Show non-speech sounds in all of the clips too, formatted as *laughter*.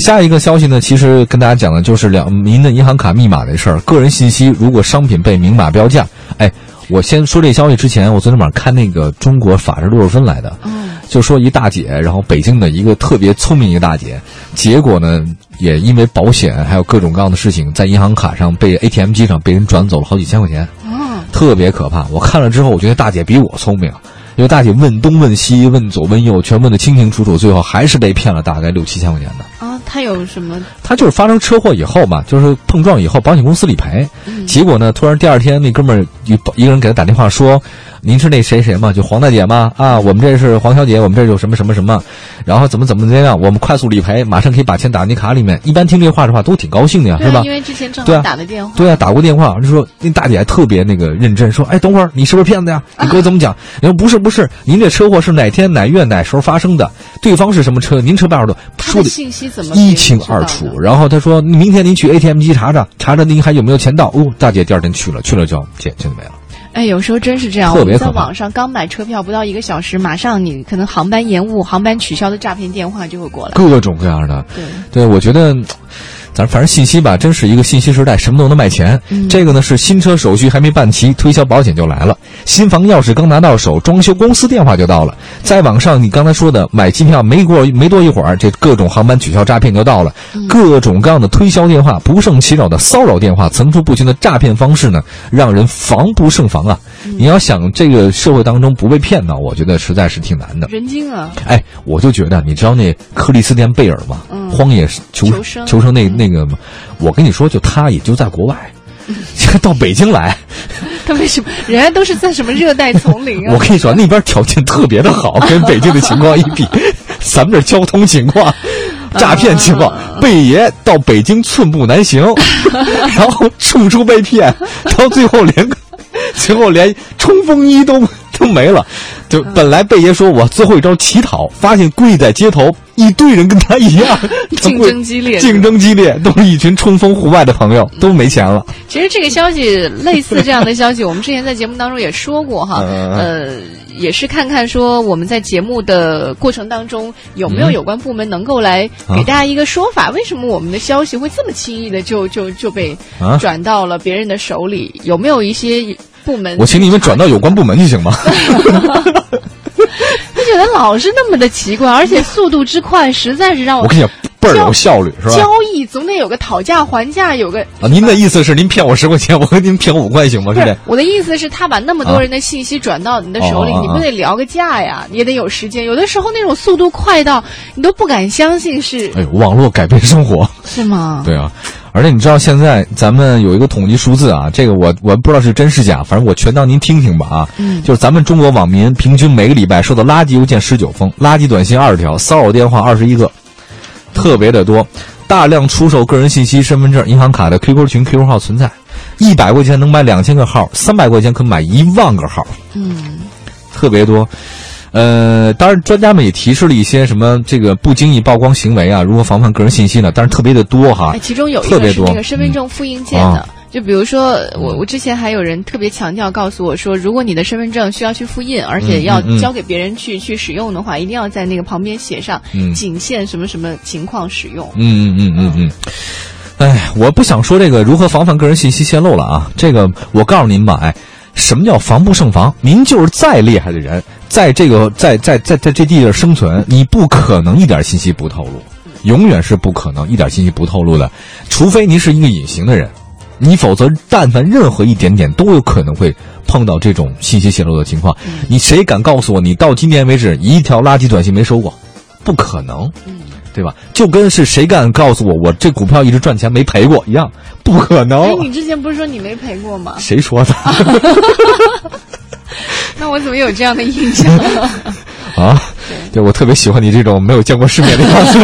下一个消息呢，其实跟大家讲的就是两您的银行卡密码的事儿。个人信息如果商品被明码标价，哎，我先说这消息之前，我昨天晚上看那个《中国法制六十分》来的，就说一大姐，然后北京的一个特别聪明一个大姐，结果呢，也因为保险还有各种各样的事情，在银行卡上被 ATM 机上被人转走了好几千块钱，特别可怕。我看了之后，我觉得大姐比我聪明。因为大姐问东问西问左问右，全问得清清楚楚，最后还是被骗了大概六七千块钱的。啊，他有什么？他就是发生车祸以后嘛，就是碰撞以后，保险公司理赔。结果呢，突然第二天那哥们儿一一个人给他打电话说。您是那谁谁吗？就黄大姐吗？啊，我们这是黄小姐，我们这有什么什么什么，然后怎么怎么怎么样，我们快速理赔，马上可以把钱打你卡里面。一般听这话的话都挺高兴的呀，是吧？因为之前正好打的电话。对啊，打过电话就说那大姐还特别那个认真，说哎，等会儿你是不是骗子呀？*laughs* 你给我怎么讲？你说不是不是，您这车祸是哪天哪月哪时候发生的？对方是什么车？您车牌号多？说的信息怎么一清二楚？然后他说明天您去 ATM 机查查，查查您还有没有钱到。哦，大姐第二天去了，去了之后钱钱就没了。哎，有时候真是这样。我们在网上刚买车票不到一个小时，马上你可能航班延误、航班取消的诈骗电话就会过来，各种各样的。对，对我觉得。咱反正信息吧，真是一个信息时代，什么都能卖钱。这个呢是新车手续还没办齐，推销保险就来了；新房钥匙刚拿到手，装修公司电话就到了。再往上，你刚才说的买机票没过没多一会儿，这各种航班取消诈骗就到了，各种各样的推销电话、不胜其扰的骚扰电话、层出不穷的诈骗方式呢，让人防不胜防啊！你要想这个社会当中不被骗呢，我觉得实在是挺难的。人精啊！哎，我就觉得，你知道那克里斯汀贝尔吗？荒野求求生那那个，我跟你说，就他也就在国外，*laughs* 到北京来，他为什么？人家都是在什么热带丛林啊？*laughs* 我跟你说，那边条件特别的好，跟北京的情况一比，咱们这交通情况、诈骗情况，贝爷到北京寸步难行，然后 *laughs* 处处被骗，到最后连最后连冲锋衣都 *laughs* 都没了。就本来贝爷说我最后一招乞讨，发现跪在街头。一堆人跟他一样，*laughs* 竞争激烈，竞争激烈，都是一群冲锋户外的朋友，都没钱了。其实这个消息，类似这样的消息，我们之前在节目当中也说过哈。呃，也是看看说我们在节目的过程当中有没有有关部门能够来给大家一个说法，为什么我们的消息会这么轻易的就就就被转到了别人的手里？有没有一些部门？我请你们转到有关部门去行吗？*laughs* 觉得老是那么的奇怪，而且速度之快，实在是让我我跟你讲倍儿有效率，是吧？交易总得有个讨价还价，有个啊。您的意思是您骗我十块钱，我跟您骗五块行吗？是的。我的意思是，他把那么多人的信息转到你的手里，你不得聊个价呀？也得有时间。有的时候那种速度快到你都不敢相信是。哎，网络改变生活是吗？对啊。而且你知道现在咱们有一个统计数字啊，这个我我不知道是真是假，反正我全当您听听吧啊。嗯。就是咱们中国网民平均每个礼拜收到垃圾邮件十九封，垃圾短信二十条，骚扰电话二十一个，特别的多。大量出售个人信息、身份证、银行卡的 QQ 群、QQ 号存在，一百块钱能买两千个号，三百块钱可买一万个号。嗯。特别多。呃，当然，专家们也提示了一些什么这个不经意曝光行为啊，如何防范个人信息呢？但是特别的多哈，其中有一个是那个身份证复印件的，就比如说我我之前还有人特别强调告诉我说，如果你的身份证需要去复印，而且要交给别人去去使用的话，一定要在那个旁边写上仅限什么什么情况使用。嗯嗯嗯嗯嗯。哎，我不想说这个如何防范个人信息泄露了啊，这个我告诉您吧，哎。什么叫防不胜防？您就是再厉害的人，在这个在在在在这地儿生存，你不可能一点信息不透露，永远是不可能一点信息不透露的，除非您是一个隐形的人，你否则但凡任何一点点都有可能会碰到这种信息泄露的情况。你谁敢告诉我，你到今天为止一条垃圾短信没收过？不可能。对吧？就跟是谁敢告诉我，我这股票一直赚钱没赔过一样，不可能。哎，你之前不是说你没赔过吗？谁说的？*laughs* *laughs* 那我怎么有这样的印象？*laughs* 啊，对我特别喜欢你这种没有见过世面的样子。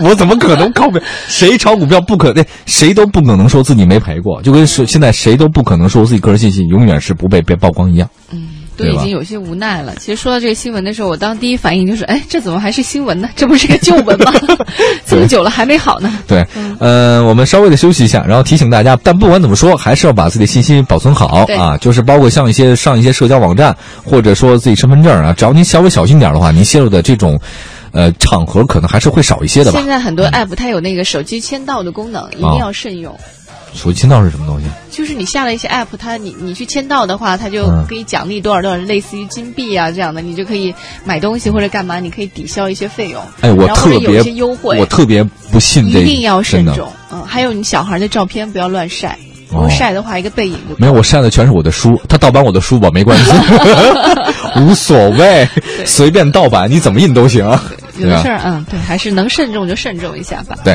*laughs* 我怎么可能靠？谁炒股票不可那？谁都不可能说自己没赔过，就跟是现在谁都不可能说自己个人信息永远是不被被曝光一样。嗯。都已经有些无奈了。其实说到这个新闻的时候，我当第一反应就是：哎，这怎么还是新闻呢？这不是个旧闻吗？*laughs* 这么久了还没好呢。对，呃，我们稍微的休息一下，然后提醒大家。但不管怎么说，还是要把自己的信息保存好啊。就是包括像一些上一些社交网站，或者说自己身份证啊，只要您稍微小心点的话，您泄露的这种。呃场合可能还是会少一些的吧。现在很多 app 它有那个手机签到的功能，一定要慎用。手机签到是什么东西？就是你下了一些 app，它你你去签到的话，它就可以奖励多少多少，类似于金币啊这样的，你就可以买东西或者干嘛，你可以抵消一些费用。哎，我特别有一些优惠，我特别不信这，一定要慎重。嗯，还有你小孩的照片不要乱晒，如果晒的话，一个背影就没有。我晒的全是我的书，他盗版我的书吧，没关系，*laughs* 无所谓，随便盗版，你怎么印都行。有的事儿，嗯，对，还是能慎重就慎重一下吧。对。